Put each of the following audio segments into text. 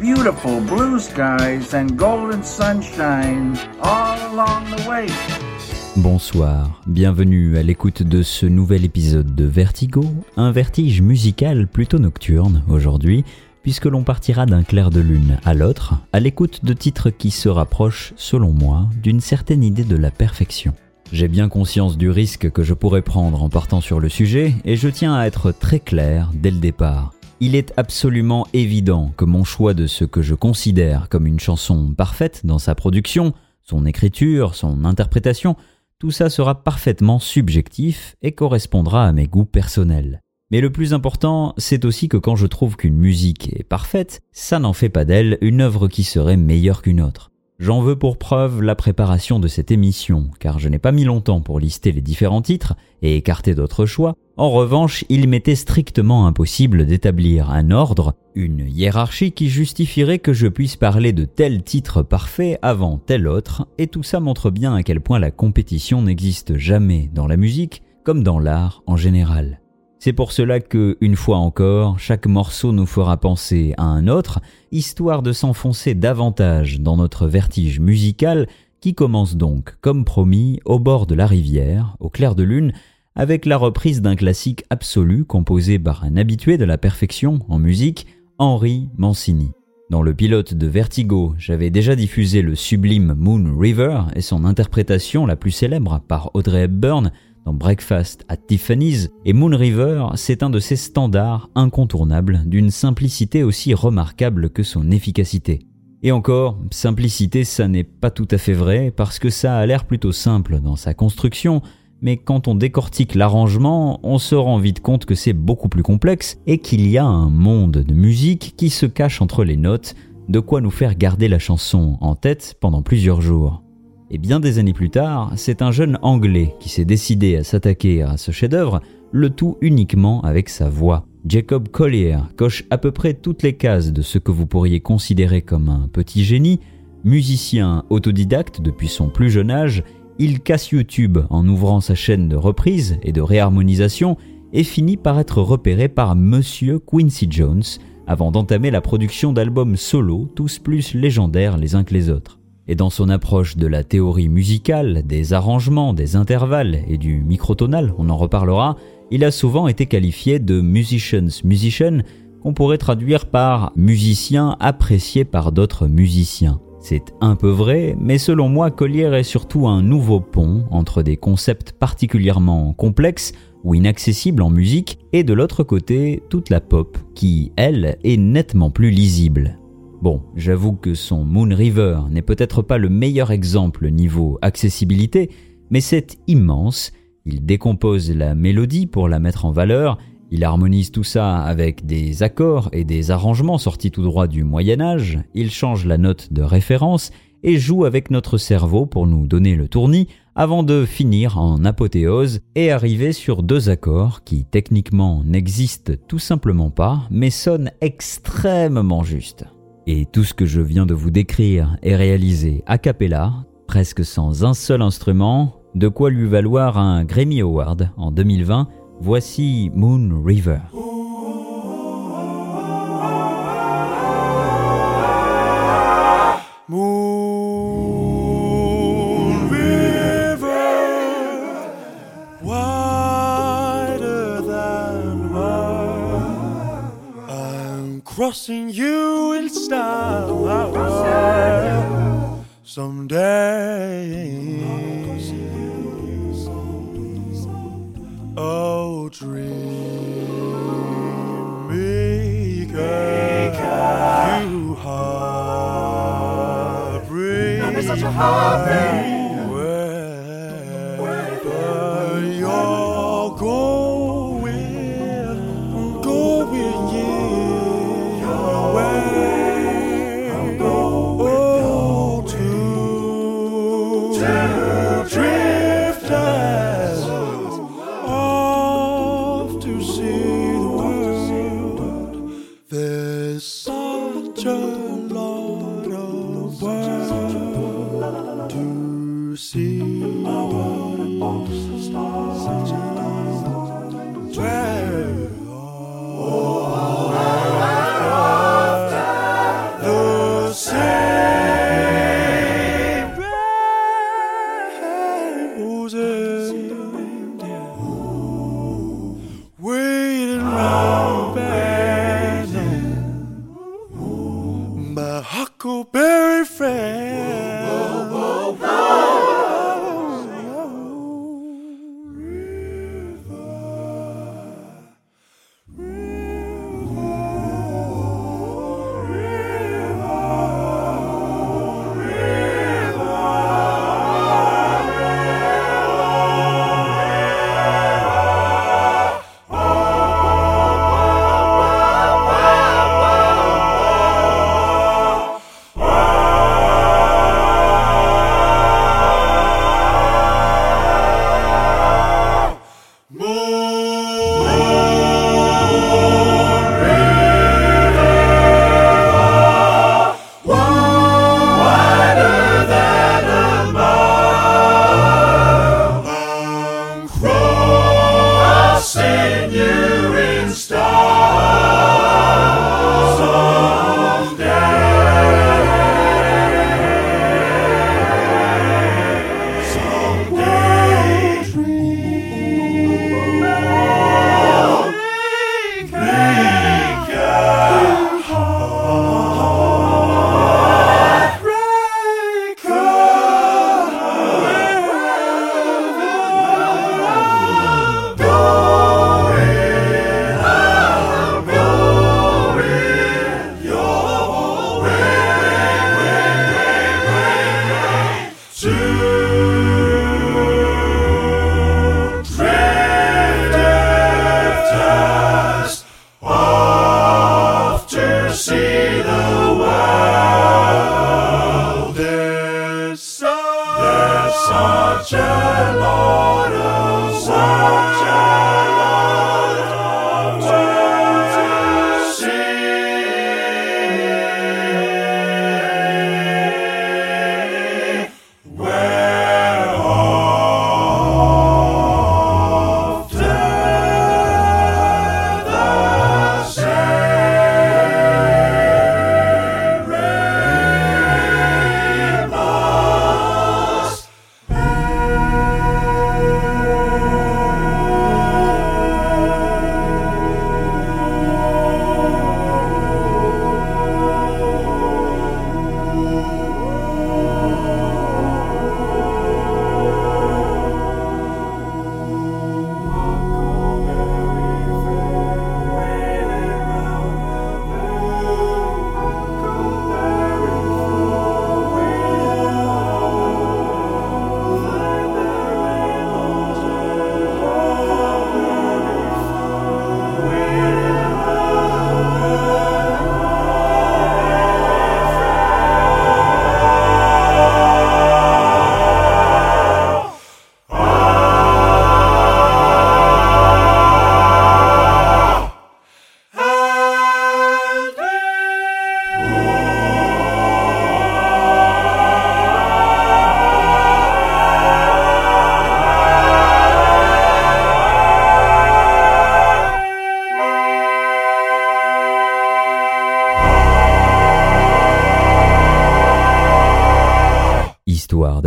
Beautiful blue skies and golden sunshine all along the way. Bonsoir, bienvenue à l'écoute de ce nouvel épisode de Vertigo, un vertige musical plutôt nocturne aujourd'hui, puisque l'on partira d'un clair de lune à l'autre, à l'écoute de titres qui se rapprochent, selon moi, d'une certaine idée de la perfection. J'ai bien conscience du risque que je pourrais prendre en partant sur le sujet, et je tiens à être très clair dès le départ. Il est absolument évident que mon choix de ce que je considère comme une chanson parfaite dans sa production, son écriture, son interprétation, tout ça sera parfaitement subjectif et correspondra à mes goûts personnels. Mais le plus important, c'est aussi que quand je trouve qu'une musique est parfaite, ça n'en fait pas d'elle une œuvre qui serait meilleure qu'une autre. J'en veux pour preuve la préparation de cette émission, car je n'ai pas mis longtemps pour lister les différents titres et écarter d'autres choix. En revanche, il m'était strictement impossible d'établir un ordre, une hiérarchie qui justifierait que je puisse parler de tel titre parfait avant tel autre, et tout ça montre bien à quel point la compétition n'existe jamais dans la musique comme dans l'art en général. C'est pour cela que, une fois encore, chaque morceau nous fera penser à un autre, histoire de s'enfoncer davantage dans notre vertige musical qui commence donc, comme promis, au bord de la rivière, au clair de lune, avec la reprise d'un classique absolu composé par un habitué de la perfection en musique, Henri Mancini. Dans le pilote de Vertigo, j'avais déjà diffusé le sublime Moon River et son interprétation la plus célèbre par Audrey Hepburn, Breakfast at Tiffany's, et Moon River, c'est un de ces standards incontournables d'une simplicité aussi remarquable que son efficacité. Et encore, simplicité ça n'est pas tout à fait vrai parce que ça a l'air plutôt simple dans sa construction, mais quand on décortique l'arrangement, on se rend vite compte que c'est beaucoup plus complexe et qu'il y a un monde de musique qui se cache entre les notes, de quoi nous faire garder la chanson en tête pendant plusieurs jours. Et bien des années plus tard, c'est un jeune Anglais qui s'est décidé à s'attaquer à ce chef-d'œuvre, le tout uniquement avec sa voix. Jacob Collier coche à peu près toutes les cases de ce que vous pourriez considérer comme un petit génie. Musicien autodidacte depuis son plus jeune âge, il casse YouTube en ouvrant sa chaîne de reprise et de réharmonisation et finit par être repéré par Monsieur Quincy Jones avant d'entamer la production d'albums solo, tous plus légendaires les uns que les autres. Et dans son approche de la théorie musicale, des arrangements, des intervalles et du microtonal, on en reparlera, il a souvent été qualifié de musician's musician, qu'on pourrait traduire par musicien apprécié par d'autres musiciens. C'est un peu vrai, mais selon moi, Collier est surtout un nouveau pont entre des concepts particulièrement complexes ou inaccessibles en musique, et de l'autre côté, toute la pop, qui, elle, est nettement plus lisible. Bon, j'avoue que son Moon River n'est peut-être pas le meilleur exemple niveau accessibilité, mais c'est immense. Il décompose la mélodie pour la mettre en valeur, il harmonise tout ça avec des accords et des arrangements sortis tout droit du Moyen Âge, il change la note de référence et joue avec notre cerveau pour nous donner le tournis avant de finir en apothéose et arriver sur deux accords qui techniquement n'existent tout simplement pas mais sonnent extrêmement justes. Et tout ce que je viens de vous décrire est réalisé a cappella, presque sans un seul instrument, de quoi lui valoir un Grammy Award en 2020. Voici Moon River.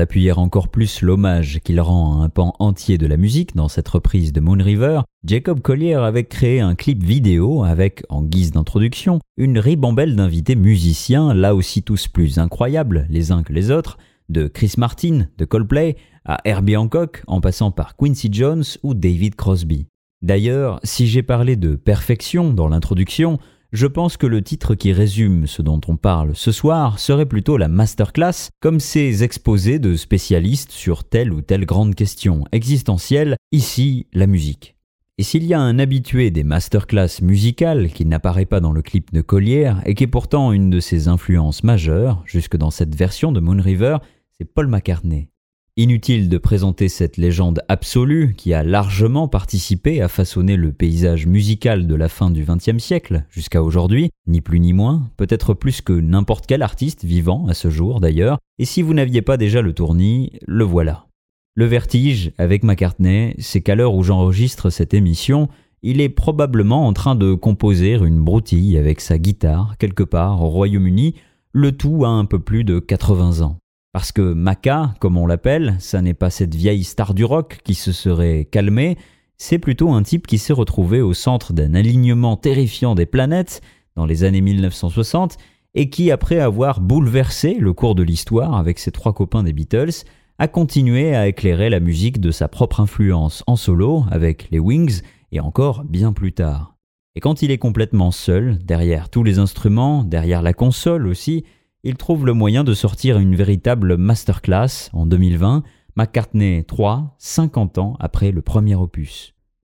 D'appuyer encore plus l'hommage qu'il rend à un pan entier de la musique dans cette reprise de Moon River, Jacob Collier avait créé un clip vidéo avec, en guise d'introduction, une ribambelle d'invités musiciens, là aussi tous plus incroyables les uns que les autres, de Chris Martin, de Coldplay, à Herbie Hancock, en passant par Quincy Jones ou David Crosby. D'ailleurs, si j'ai parlé de perfection dans l'introduction, je pense que le titre qui résume ce dont on parle ce soir serait plutôt la masterclass, comme ces exposés de spécialistes sur telle ou telle grande question existentielle, ici la musique. Et s'il y a un habitué des masterclass musicales qui n'apparaît pas dans le clip de Collier et qui est pourtant une de ses influences majeures, jusque dans cette version de Moon River, c'est Paul McCartney. Inutile de présenter cette légende absolue qui a largement participé à façonner le paysage musical de la fin du XXe siècle jusqu'à aujourd'hui, ni plus ni moins, peut-être plus que n'importe quel artiste vivant à ce jour d'ailleurs, et si vous n'aviez pas déjà le tournis, le voilà. Le vertige avec McCartney, c'est qu'à l'heure où j'enregistre cette émission, il est probablement en train de composer une broutille avec sa guitare quelque part au Royaume-Uni, le tout à un peu plus de 80 ans. Parce que Maca, comme on l'appelle, ça n'est pas cette vieille star du rock qui se serait calmée, c'est plutôt un type qui s'est retrouvé au centre d'un alignement terrifiant des planètes dans les années 1960 et qui, après avoir bouleversé le cours de l'histoire avec ses trois copains des Beatles, a continué à éclairer la musique de sa propre influence en solo avec les Wings et encore bien plus tard. Et quand il est complètement seul, derrière tous les instruments, derrière la console aussi, il trouve le moyen de sortir une véritable masterclass en 2020, McCartney 3, 50 ans après le premier opus.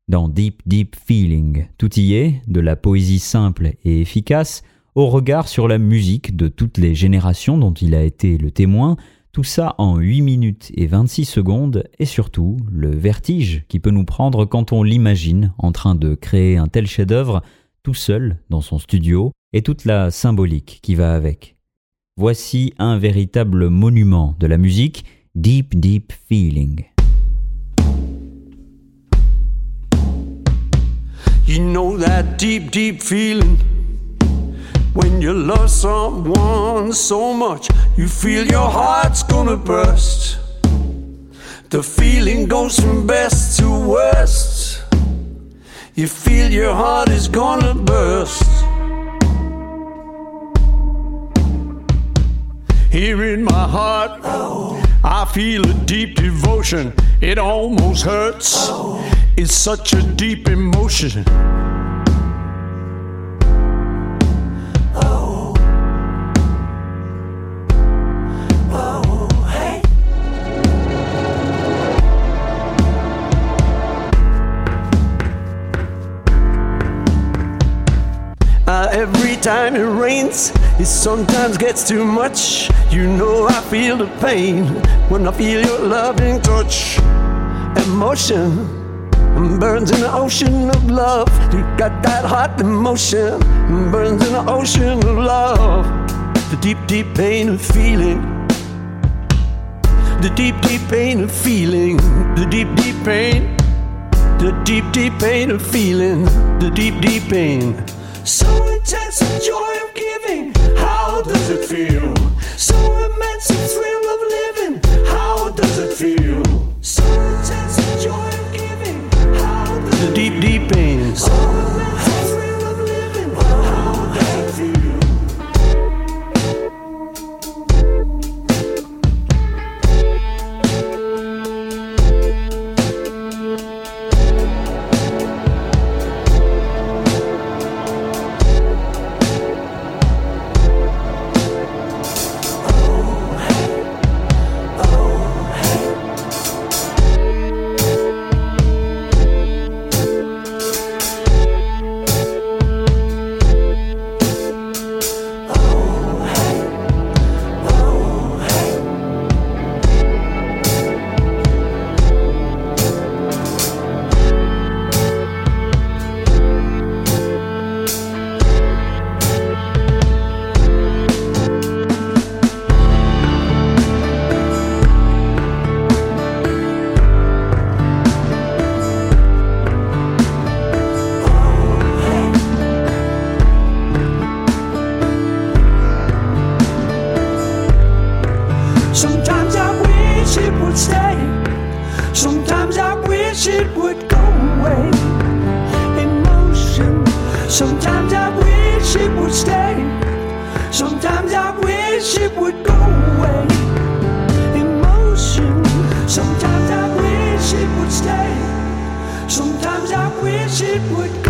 Dans Deep Deep Feeling, tout y est, de la poésie simple et efficace, au regard sur la musique de toutes les générations dont il a été le témoin, tout ça en 8 minutes et 26 secondes, et surtout le vertige qui peut nous prendre quand on l'imagine en train de créer un tel chef-d'œuvre tout seul dans son studio, et toute la symbolique qui va avec. Voici un véritable monument de la musique, Deep Deep Feeling. You know that deep, deep feeling when you love someone so much, you feel your heart's gonna burst. The feeling goes from best to worst. You feel your heart is gonna burst. Here in my heart, I feel a deep devotion. It almost hurts. It's such a deep emotion. Time it rains, it sometimes gets too much. You know I feel the pain when I feel your loving touch. Emotion burns in the ocean of love. You got that hot emotion burns in the ocean of love. The deep, deep pain of feeling. The deep, deep pain of feeling. The deep, deep pain. The deep, deep pain of feeling. The deep, deep pain. So intense the joy of giving. How does it feel? So immense the thrill of living. Sometimes I wish it would stay. Sometimes I wish it would go away. Emotion. Sometimes I wish it would stay. Sometimes I wish it would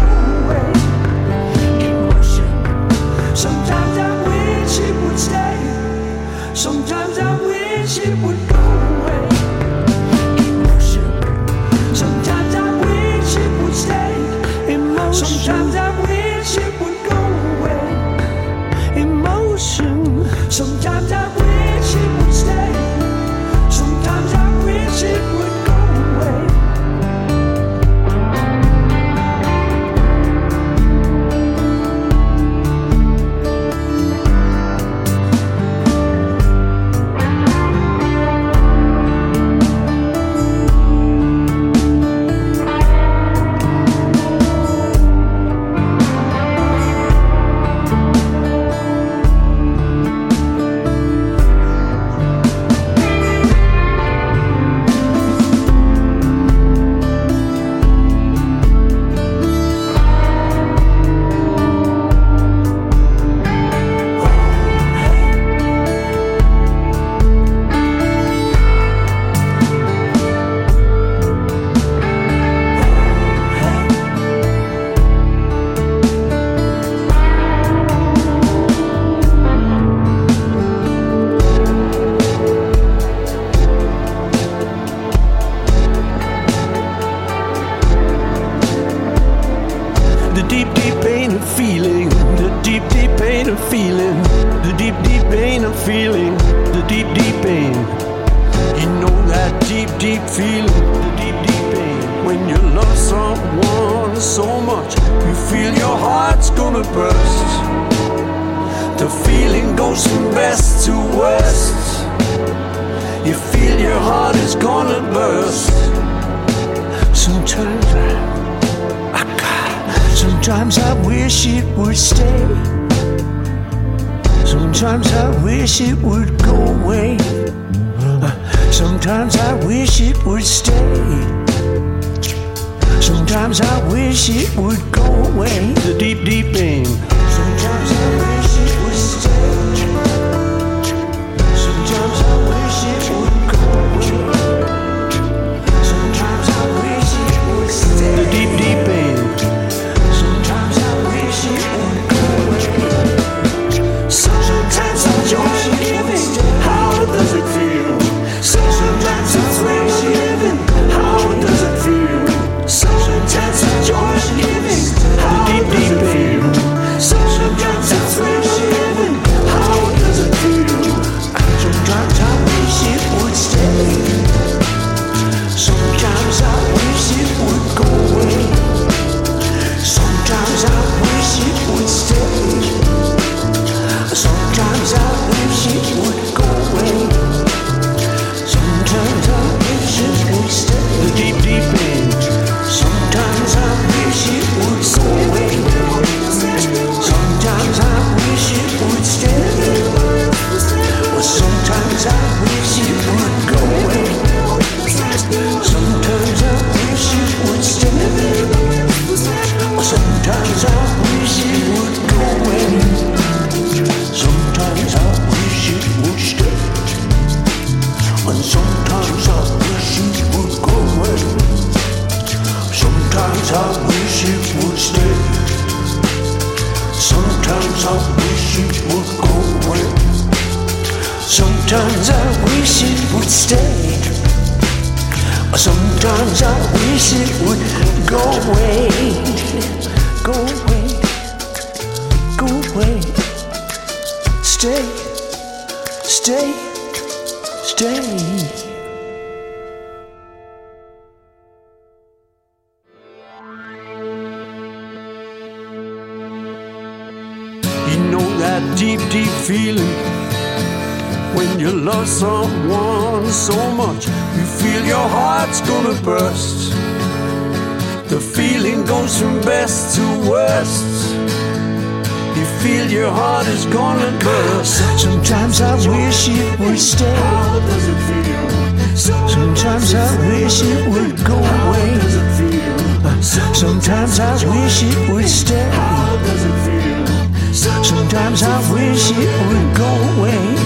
pain of feeling, the deep, deep pain of feeling, the deep, deep pain. You know that deep, deep feeling, the deep, deep pain. When you love someone so much, you feel your heart's gonna burst. The feeling goes from best to worst. You feel your heart is gonna burst. Sometimes I, I sometimes I wish it would stay. Sometimes I wish it would go away. Sometimes I wish it would stay. Sometimes I wish it would go away. The deep, deep pain. Sometimes I your heart is gonna burst. Sometimes I wish it would stay. How does it feel? Sometimes I wish it would go away. Sometimes I wish it would stay. Sometimes I wish it would go away.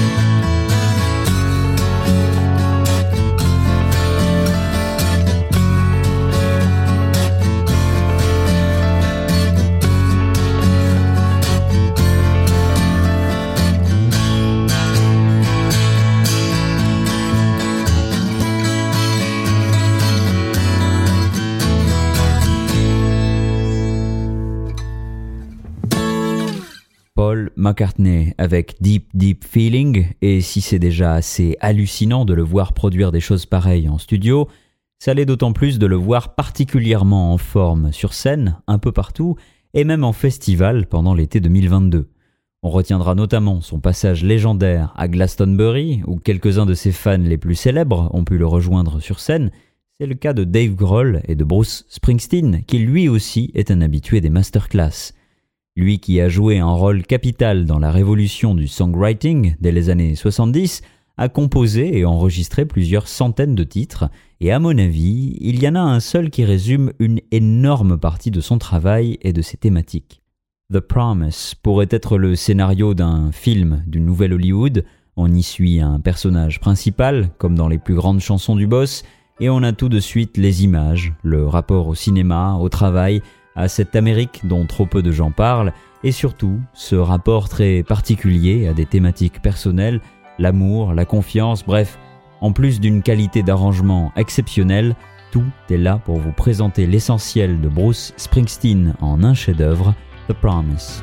Paul McCartney avec Deep Deep Feeling, et si c'est déjà assez hallucinant de le voir produire des choses pareilles en studio, ça l'est d'autant plus de le voir particulièrement en forme sur scène, un peu partout, et même en festival pendant l'été 2022. On retiendra notamment son passage légendaire à Glastonbury, où quelques-uns de ses fans les plus célèbres ont pu le rejoindre sur scène. C'est le cas de Dave Grohl et de Bruce Springsteen, qui lui aussi est un habitué des masterclass. Lui qui a joué un rôle capital dans la révolution du songwriting dès les années 70, a composé et enregistré plusieurs centaines de titres, et à mon avis, il y en a un seul qui résume une énorme partie de son travail et de ses thématiques. The Promise pourrait être le scénario d'un film du Nouvel Hollywood, on y suit un personnage principal, comme dans les plus grandes chansons du boss, et on a tout de suite les images, le rapport au cinéma, au travail, à cette Amérique dont trop peu de gens parlent, et surtout ce rapport très particulier à des thématiques personnelles, l'amour, la confiance, bref, en plus d'une qualité d'arrangement exceptionnelle, Tout est là pour vous présenter l'essentiel de Bruce Springsteen en un chef-d'œuvre, The Promise.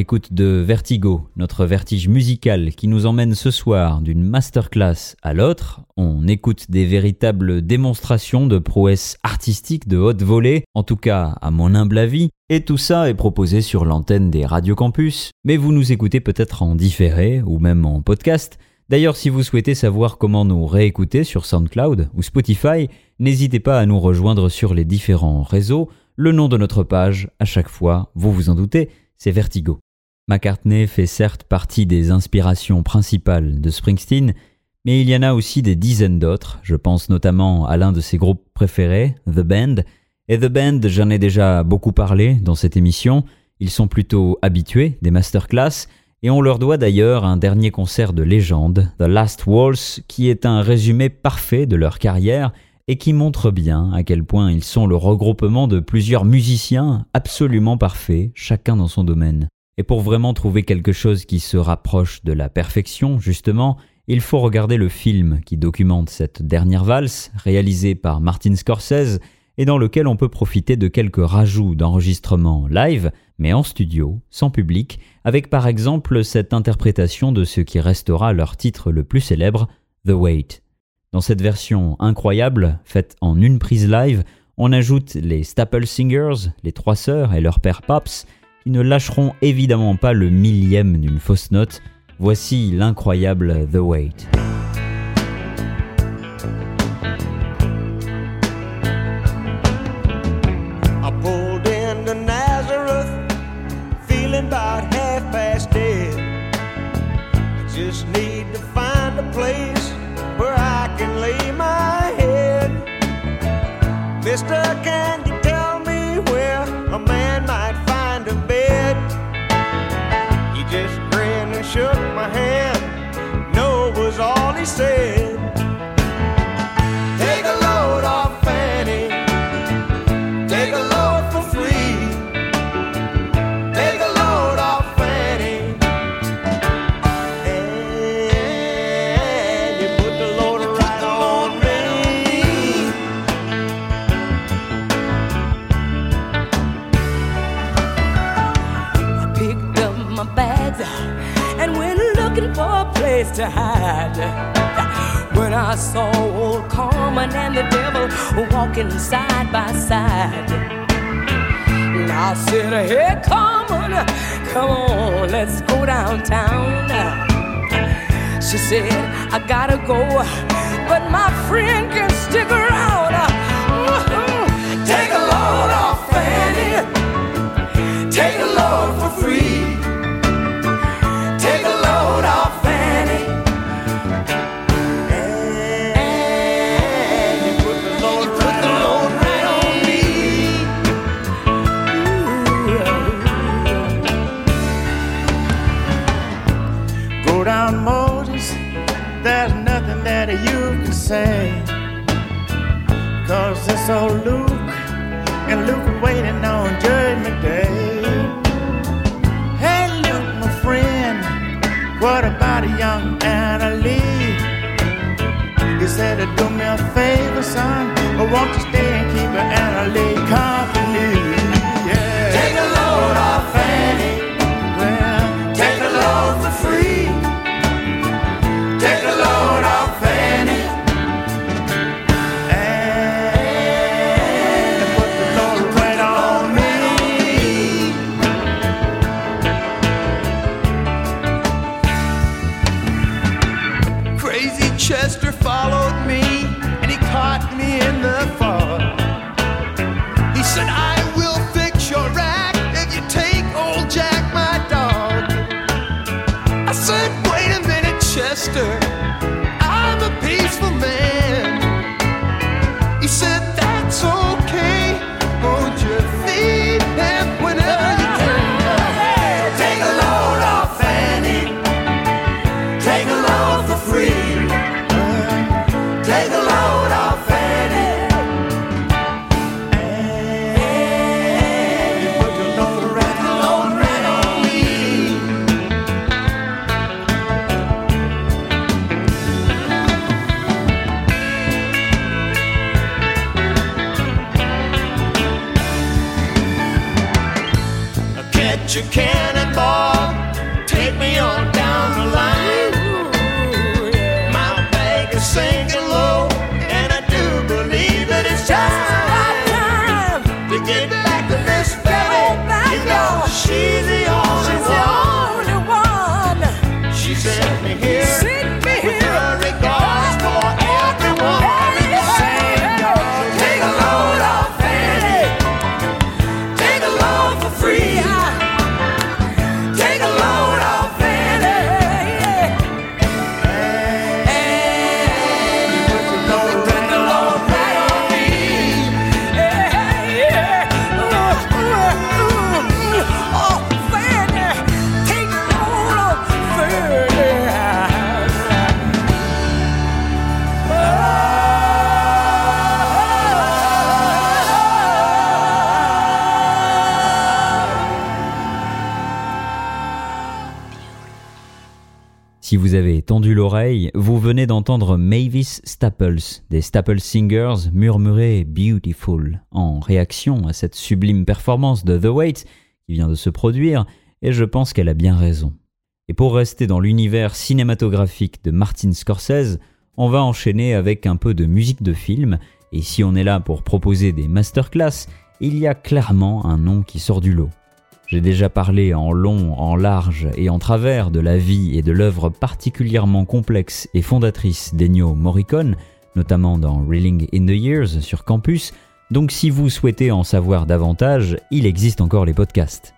L'écoute de Vertigo, notre vertige musical qui nous emmène ce soir d'une masterclass à l'autre. On écoute des véritables démonstrations de prouesse artistique de haute volée, en tout cas à mon humble avis, et tout ça est proposé sur l'antenne des Radio Campus, mais vous nous écoutez peut-être en différé ou même en podcast. D'ailleurs, si vous souhaitez savoir comment nous réécouter sur SoundCloud ou Spotify, n'hésitez pas à nous rejoindre sur les différents réseaux. Le nom de notre page, à chaque fois, vous vous en doutez, c'est Vertigo. McCartney fait certes partie des inspirations principales de Springsteen, mais il y en a aussi des dizaines d'autres, je pense notamment à l'un de ses groupes préférés, The Band, et The Band, j'en ai déjà beaucoup parlé dans cette émission, ils sont plutôt habitués des masterclass, et on leur doit d'ailleurs un dernier concert de légende, The Last Waltz, qui est un résumé parfait de leur carrière et qui montre bien à quel point ils sont le regroupement de plusieurs musiciens absolument parfaits, chacun dans son domaine. Et pour vraiment trouver quelque chose qui se rapproche de la perfection, justement, il faut regarder le film qui documente cette dernière valse, réalisé par Martin Scorsese, et dans lequel on peut profiter de quelques rajouts d'enregistrements live, mais en studio, sans public, avec par exemple cette interprétation de ce qui restera leur titre le plus célèbre, The Wait. Dans cette version incroyable, faite en une prise live, on ajoute les Staple Singers, les trois sœurs et leur père Pops, qui ne lâcheront évidemment pas le millième d'une fausse note. Voici l'incroyable The Wait. I Carmen and the devil walking side by side. And I said, Hey, Carmen, come on, let's go downtown. She said, I gotta go, but my friend can stick around. Take a load off, Fanny. Take a load for free. Say. Cause it's old Luke, and Luke waiting on Judgment Day. Hey, Luke, my friend, what about a young Anna Lee? He said, Do me a favor, son, or won't you stay and keep Anna Lee Si vous avez tendu l'oreille, vous venez d'entendre Mavis Staples, des Staples Singers, murmurer Beautiful en réaction à cette sublime performance de The Wait qui vient de se produire, et je pense qu'elle a bien raison. Et pour rester dans l'univers cinématographique de Martin Scorsese, on va enchaîner avec un peu de musique de film, et si on est là pour proposer des masterclass, il y a clairement un nom qui sort du lot. J'ai déjà parlé en long, en large et en travers de la vie et de l'œuvre particulièrement complexe et fondatrice d'Ennio Morricone, notamment dans Reeling in the Years sur Campus, donc si vous souhaitez en savoir davantage, il existe encore les podcasts.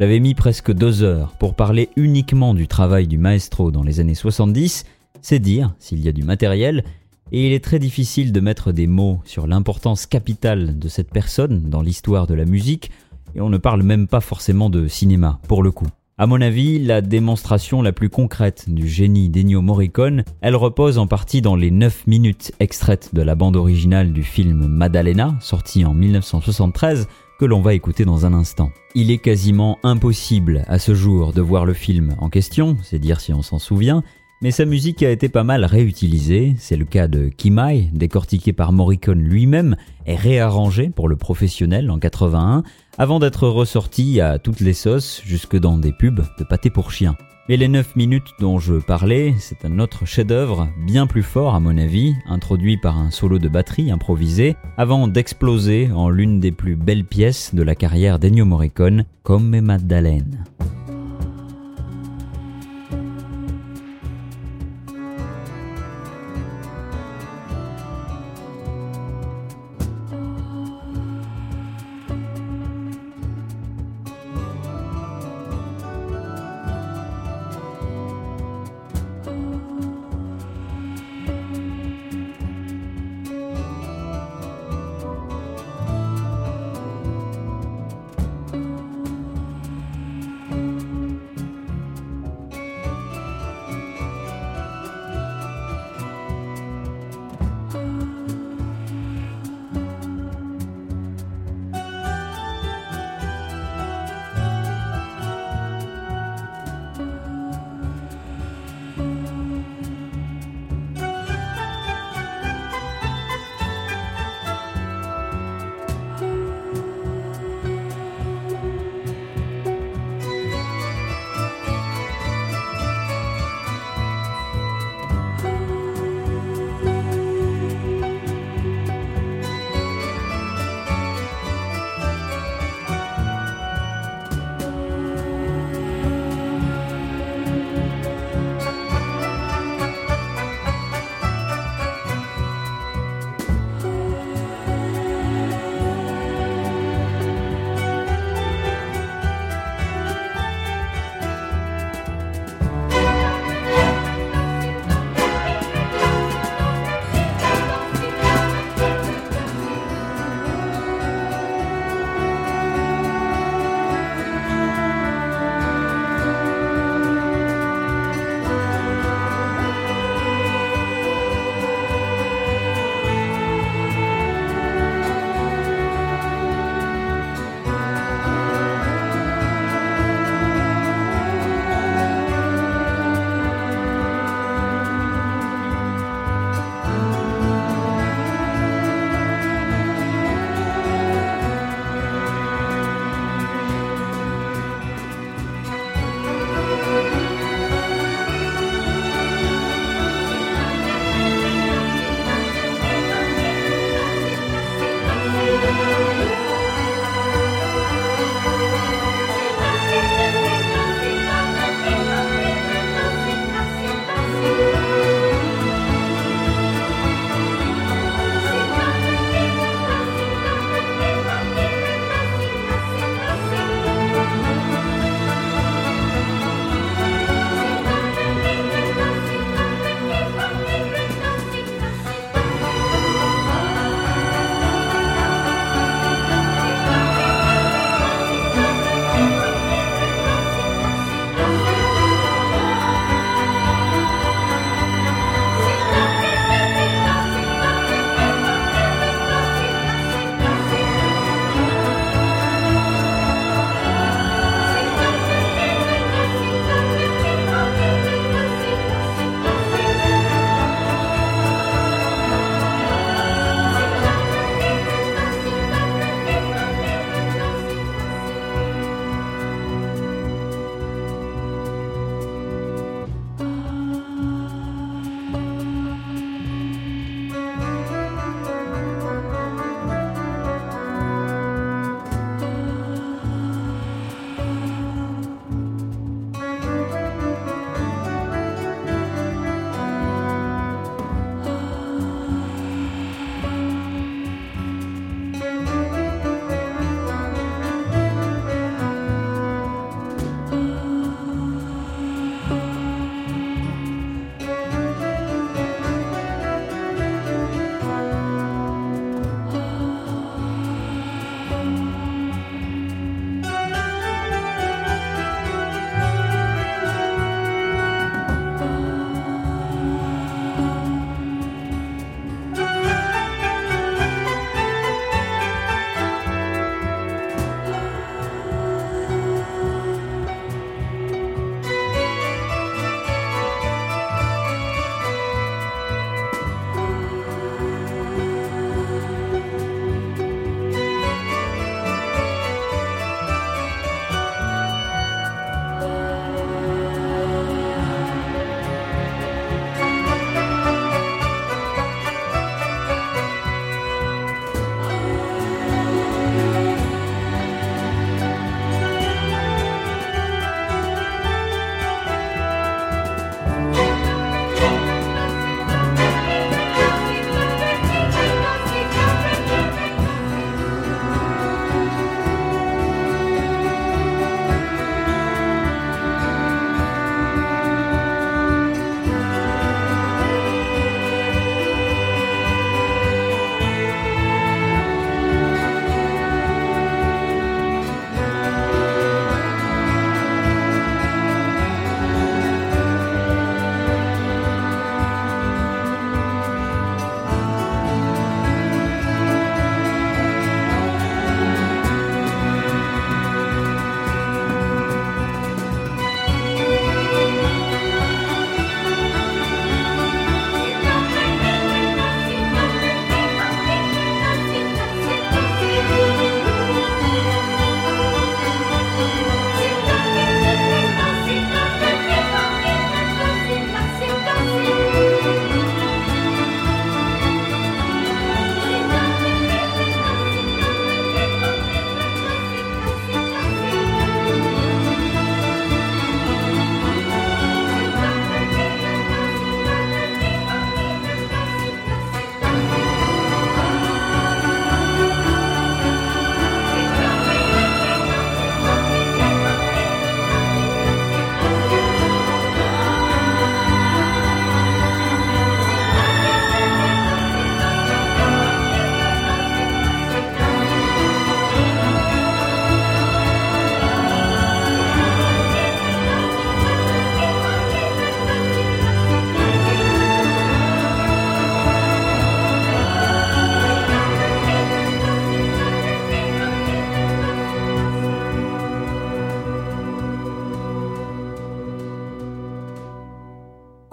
J'avais mis presque deux heures pour parler uniquement du travail du maestro dans les années 70, c'est dire s'il y a du matériel, et il est très difficile de mettre des mots sur l'importance capitale de cette personne dans l'histoire de la musique, et on ne parle même pas forcément de cinéma, pour le coup. À mon avis, la démonstration la plus concrète du génie d'Ennio Morricone, elle repose en partie dans les 9 minutes extraites de la bande originale du film Maddalena, sorti en 1973, que l'on va écouter dans un instant. Il est quasiment impossible à ce jour de voir le film en question, c'est dire si on s'en souvient, mais sa musique a été pas mal réutilisée, c'est le cas de Kimai, décortiqué par Morricone lui-même et réarrangé pour le professionnel en 81, avant d'être ressorti à toutes les sauces jusque dans des pubs de pâté pour chiens. Mais les 9 minutes dont je parlais, c'est un autre chef-d'œuvre, bien plus fort à mon avis, introduit par un solo de batterie improvisé, avant d'exploser en l'une des plus belles pièces de la carrière d'Ennio Morricone, Come Maddalene.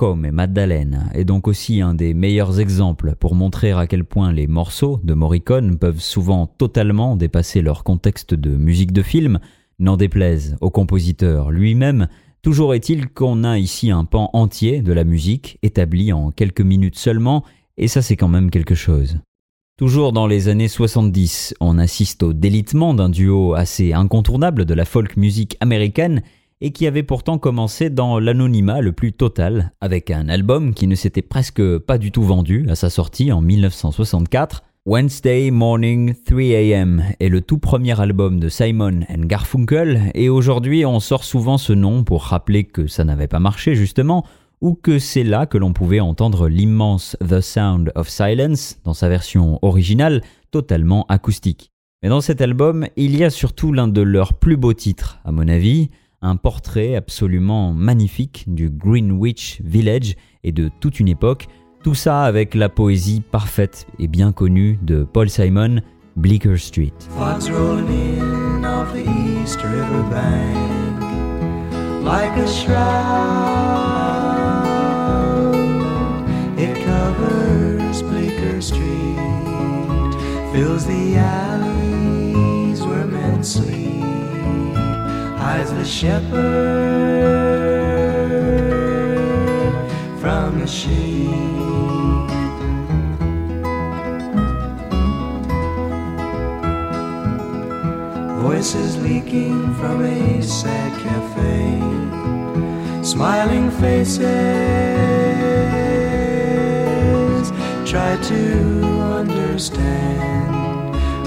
Come Maddalena est donc aussi un des meilleurs exemples pour montrer à quel point les morceaux de Morricone peuvent souvent totalement dépasser leur contexte de musique de film, n'en déplaise au compositeur lui-même. Toujours est-il qu'on a ici un pan entier de la musique établi en quelques minutes seulement, et ça c'est quand même quelque chose. Toujours dans les années 70, on assiste au délitement d'un duo assez incontournable de la folk music américaine et qui avait pourtant commencé dans l'anonymat le plus total, avec un album qui ne s'était presque pas du tout vendu à sa sortie en 1964. Wednesday Morning 3am est le tout premier album de Simon Garfunkel, et aujourd'hui on sort souvent ce nom pour rappeler que ça n'avait pas marché justement, ou que c'est là que l'on pouvait entendre l'immense The Sound of Silence dans sa version originale, totalement acoustique. Mais dans cet album, il y a surtout l'un de leurs plus beaux titres, à mon avis, un portrait absolument magnifique du Greenwich Village et de toute une époque, tout ça avec la poésie parfaite et bien connue de Paul Simon, Bleecker Street. Hides the shepherd from the sheep. Voices leaking from a sad cafe, smiling faces try to understand.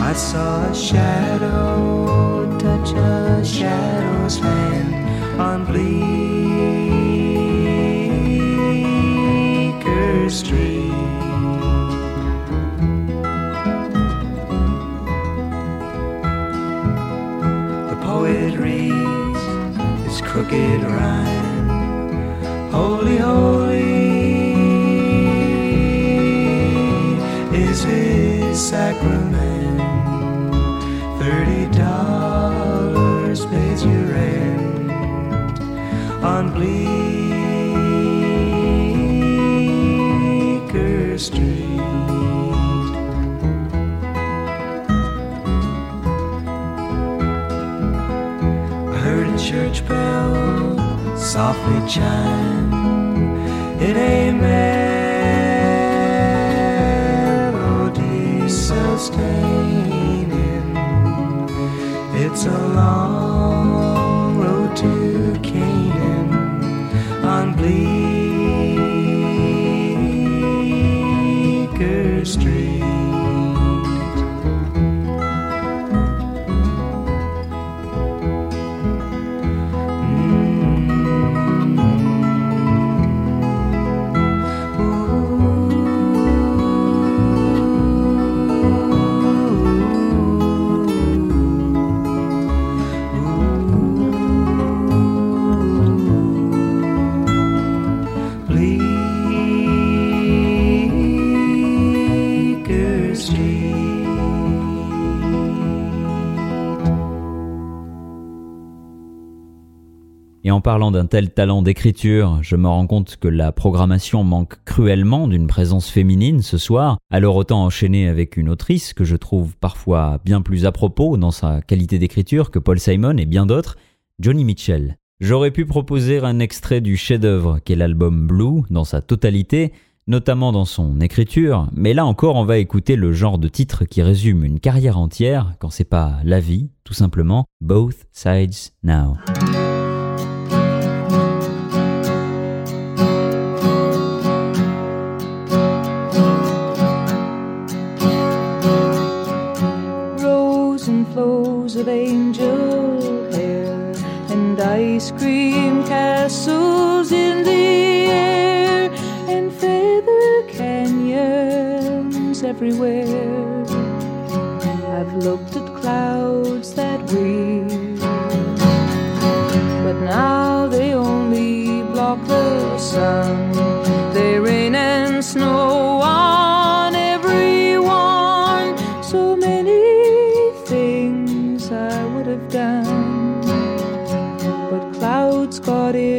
I saw a shadow touch a shadow's hand on Bleecker Street. The poet reads his crooked rhyme. Holy, holy is his sacrament. On Bleecker Street. I heard a church bell softly chime in a melody sustaining. It's a long on en parlant d'un tel talent d'écriture, je me rends compte que la programmation manque cruellement d'une présence féminine ce soir, alors autant enchaîner avec une autrice que je trouve parfois bien plus à propos dans sa qualité d'écriture que Paul Simon et bien d'autres, Johnny Mitchell. J'aurais pu proposer un extrait du chef-d'œuvre qu'est l'album Blue dans sa totalité, notamment dans son écriture, mais là encore on va écouter le genre de titre qui résume une carrière entière, quand c'est pas la vie, tout simplement, Both Sides Now. Castles in the air and feather canyons everywhere. I've looked at clouds that way, but now they only block the sun. They rain and snow on everyone. So many things I would have done, but clouds got in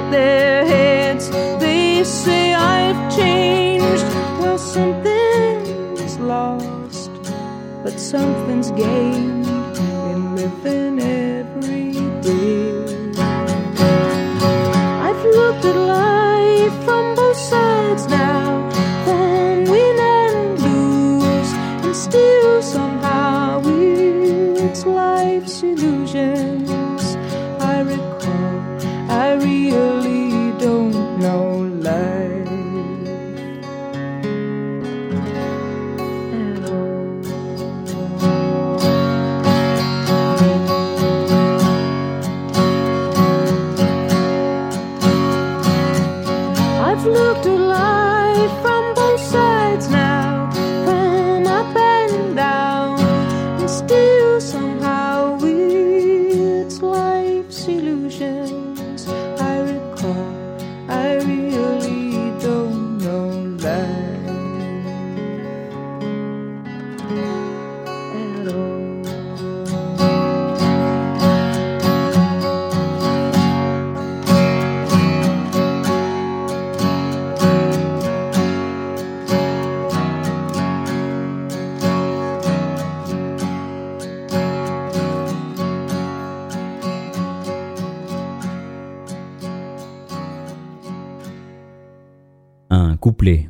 shake their heads, they say I've changed. Well, something's lost, but something's gained in living every day. I've looked at life from both sides now,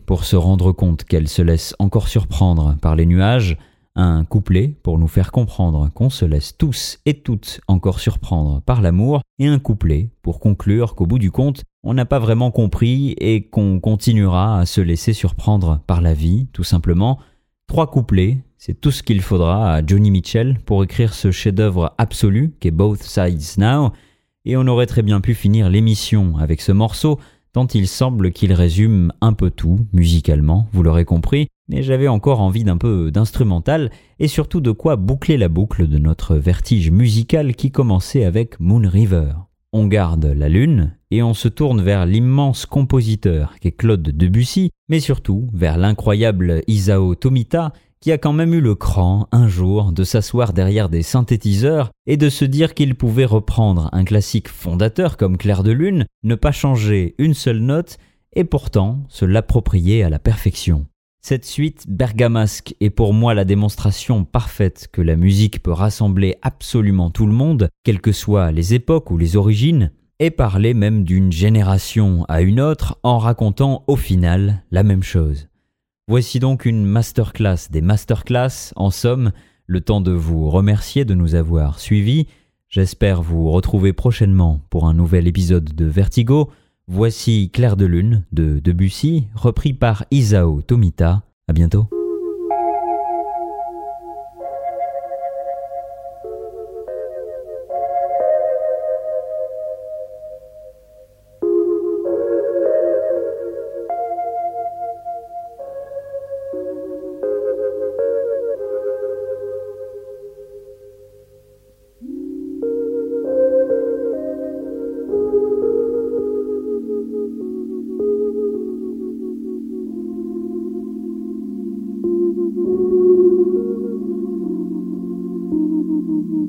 pour se rendre compte qu'elle se laisse encore surprendre par les nuages, un couplet pour nous faire comprendre qu'on se laisse tous et toutes encore surprendre par l'amour, et un couplet pour conclure qu'au bout du compte, on n'a pas vraiment compris et qu'on continuera à se laisser surprendre par la vie, tout simplement. Trois couplets, c'est tout ce qu'il faudra à Johnny Mitchell pour écrire ce chef-d'œuvre absolu qu'est Both Sides Now, et on aurait très bien pu finir l'émission avec ce morceau, tant il semble qu'il résume un peu tout, musicalement, vous l'aurez compris, mais j'avais encore envie d'un peu d'instrumental, et surtout de quoi boucler la boucle de notre vertige musical qui commençait avec Moon River. On garde la lune, et on se tourne vers l'immense compositeur qu'est Claude Debussy, mais surtout vers l'incroyable Isao Tomita, qui a quand même eu le cran, un jour, de s'asseoir derrière des synthétiseurs et de se dire qu'il pouvait reprendre un classique fondateur comme Clair de Lune, ne pas changer une seule note, et pourtant se l'approprier à la perfection. Cette suite bergamasque est pour moi la démonstration parfaite que la musique peut rassembler absolument tout le monde, quelles que soient les époques ou les origines, et parler même d'une génération à une autre en racontant au final la même chose. Voici donc une masterclass des masterclass, en somme, Le temps de vous remercier de nous avoir suivis. J'espère vous retrouver prochainement pour un nouvel épisode de Vertigo. Voici Clair de Lune de Debussy, repris par Isao Tomita. À bientôt.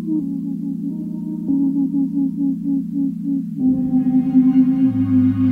Thank you.